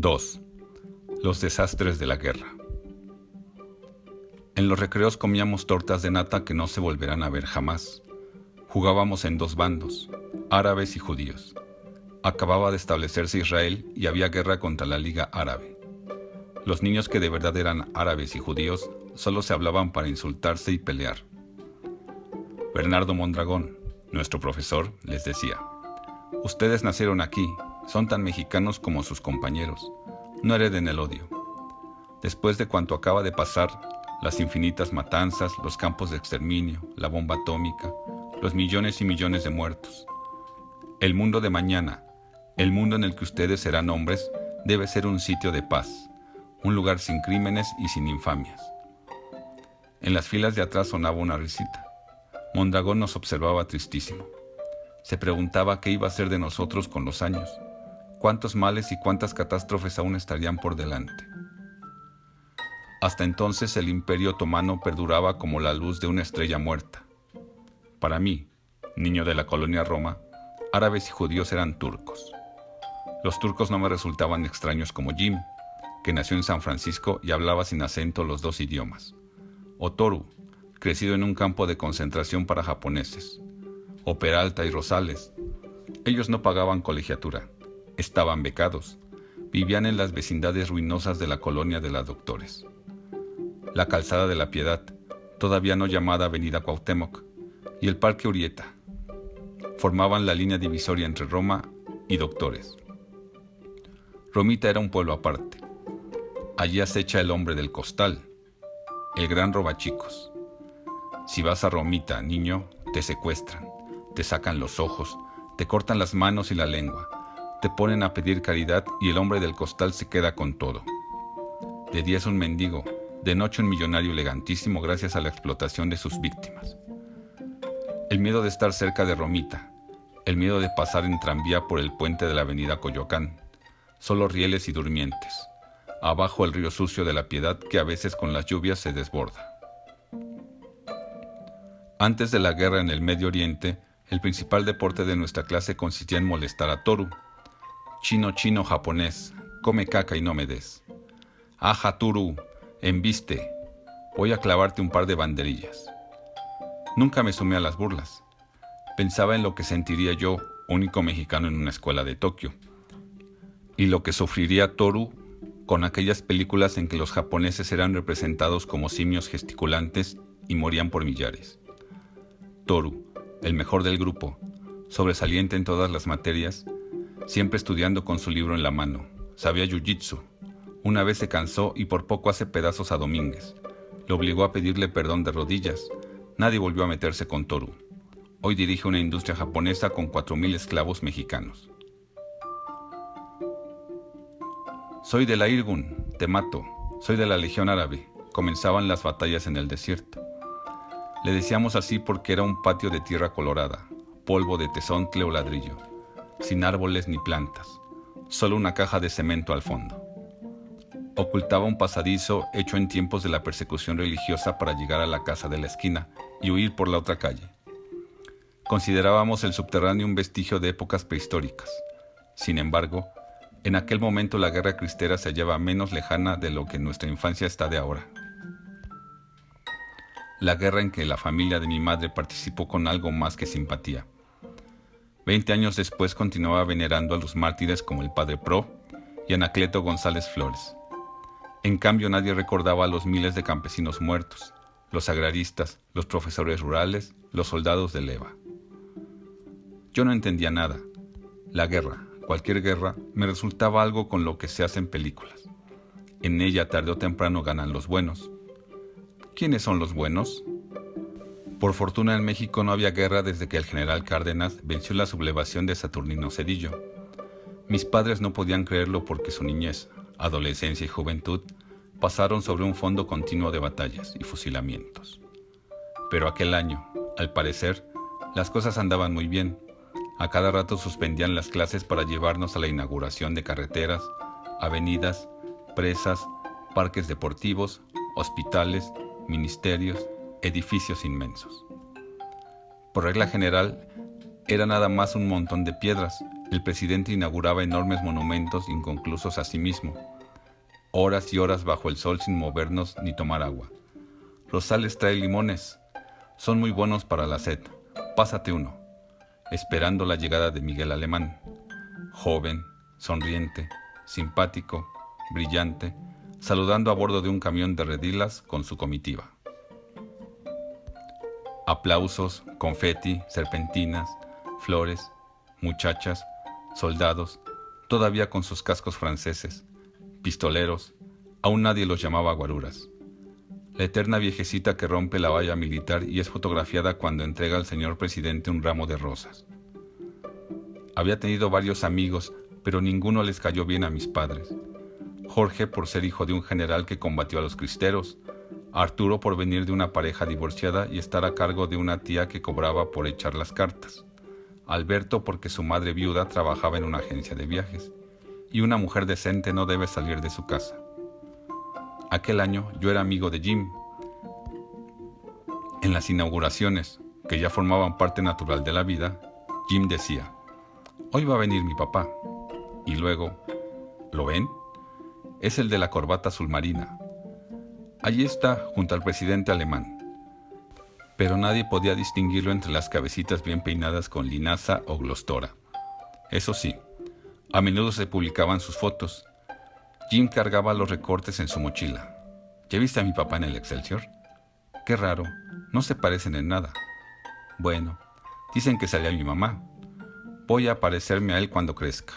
2. Los desastres de la guerra. En los recreos comíamos tortas de nata que no se volverán a ver jamás. Jugábamos en dos bandos, árabes y judíos. Acababa de establecerse Israel y había guerra contra la Liga Árabe. Los niños que de verdad eran árabes y judíos solo se hablaban para insultarse y pelear. Bernardo Mondragón, nuestro profesor, les decía, Ustedes nacieron aquí, son tan mexicanos como sus compañeros, no hereden el odio. Después de cuanto acaba de pasar, las infinitas matanzas, los campos de exterminio, la bomba atómica, los millones y millones de muertos. El mundo de mañana, el mundo en el que ustedes serán hombres, debe ser un sitio de paz, un lugar sin crímenes y sin infamias. En las filas de atrás sonaba una risita. Mondragón nos observaba tristísimo. Se preguntaba qué iba a ser de nosotros con los años, cuántos males y cuántas catástrofes aún estarían por delante. Hasta entonces el imperio otomano perduraba como la luz de una estrella muerta. Para mí, niño de la colonia Roma, árabes y judíos eran turcos. Los turcos no me resultaban extraños como Jim, que nació en San Francisco y hablaba sin acento los dos idiomas, o Toru, crecido en un campo de concentración para japoneses, o Peralta y Rosales. Ellos no pagaban colegiatura, estaban becados, vivían en las vecindades ruinosas de la colonia de las doctores. La calzada de la Piedad, todavía no llamada Avenida Cuauhtémoc, y el Parque Urieta. Formaban la línea divisoria entre Roma y Doctores. Romita era un pueblo aparte. Allí acecha el hombre del costal, el gran robachicos. Si vas a Romita, niño, te secuestran, te sacan los ojos, te cortan las manos y la lengua, te ponen a pedir caridad y el hombre del costal se queda con todo. De día es un mendigo, de noche un millonario elegantísimo gracias a la explotación de sus víctimas. El miedo de estar cerca de Romita, el miedo de pasar en tranvía por el puente de la avenida Coyoacán, solo rieles y durmientes, abajo el río sucio de la piedad que a veces con las lluvias se desborda. Antes de la guerra en el Medio Oriente, el principal deporte de nuestra clase consistía en molestar a Toru. Chino, chino, japonés, come caca y no me des. Aja Toru, embiste, voy a clavarte un par de banderillas. Nunca me sumé a las burlas. Pensaba en lo que sentiría yo, único mexicano en una escuela de Tokio, y lo que sufriría Toru con aquellas películas en que los japoneses eran representados como simios gesticulantes y morían por millares. Toru, el mejor del grupo, sobresaliente en todas las materias, siempre estudiando con su libro en la mano, sabía jiu-jitsu. Una vez se cansó y por poco hace pedazos a Domínguez. Lo obligó a pedirle perdón de rodillas, Nadie volvió a meterse con Toru. Hoy dirige una industria japonesa con 4.000 esclavos mexicanos. Soy de la Irgun, te mato. Soy de la Legión Árabe. Comenzaban las batallas en el desierto. Le decíamos así porque era un patio de tierra colorada, polvo de tesontle o ladrillo, sin árboles ni plantas, solo una caja de cemento al fondo ocultaba un pasadizo hecho en tiempos de la persecución religiosa para llegar a la casa de la esquina y huir por la otra calle. Considerábamos el subterráneo un vestigio de épocas prehistóricas. Sin embargo, en aquel momento la guerra cristera se hallaba menos lejana de lo que nuestra infancia está de ahora. La guerra en que la familia de mi madre participó con algo más que simpatía. Veinte años después continuaba venerando a los mártires como el Padre Pro y Anacleto González Flores. En cambio nadie recordaba a los miles de campesinos muertos, los agraristas, los profesores rurales, los soldados de leva. Yo no entendía nada. La guerra, cualquier guerra, me resultaba algo con lo que se hacen películas. En ella tarde o temprano ganan los buenos. ¿Quiénes son los buenos? Por fortuna en México no había guerra desde que el general Cárdenas venció la sublevación de Saturnino Cedillo. Mis padres no podían creerlo porque su niñez, adolescencia y juventud pasaron sobre un fondo continuo de batallas y fusilamientos. Pero aquel año, al parecer, las cosas andaban muy bien. A cada rato suspendían las clases para llevarnos a la inauguración de carreteras, avenidas, presas, parques deportivos, hospitales, ministerios, edificios inmensos. Por regla general, era nada más un montón de piedras, el presidente inauguraba enormes monumentos inconclusos a sí mismo, horas y horas bajo el sol sin movernos ni tomar agua. Rosales trae limones, son muy buenos para la sed, pásate uno, esperando la llegada de Miguel Alemán, joven, sonriente, simpático, brillante, saludando a bordo de un camión de redilas con su comitiva. Aplausos, confeti, serpentinas, flores, muchachas, soldados, todavía con sus cascos franceses, pistoleros, aún nadie los llamaba guaruras. La eterna viejecita que rompe la valla militar y es fotografiada cuando entrega al señor presidente un ramo de rosas. Había tenido varios amigos, pero ninguno les cayó bien a mis padres. Jorge por ser hijo de un general que combatió a los cristeros, Arturo por venir de una pareja divorciada y estar a cargo de una tía que cobraba por echar las cartas. Alberto porque su madre viuda trabajaba en una agencia de viajes, y una mujer decente no debe salir de su casa. Aquel año yo era amigo de Jim. En las inauguraciones, que ya formaban parte natural de la vida, Jim decía, hoy va a venir mi papá. Y luego, ¿lo ven? Es el de la corbata azul marina. Allí está, junto al presidente alemán pero nadie podía distinguirlo entre las cabecitas bien peinadas con linaza o glostora. Eso sí, a menudo se publicaban sus fotos. Jim cargaba los recortes en su mochila. ¿Ya viste a mi papá en el Excelsior? Qué raro, no se parecen en nada. Bueno, dicen que salía mi mamá. Voy a parecerme a él cuando crezca.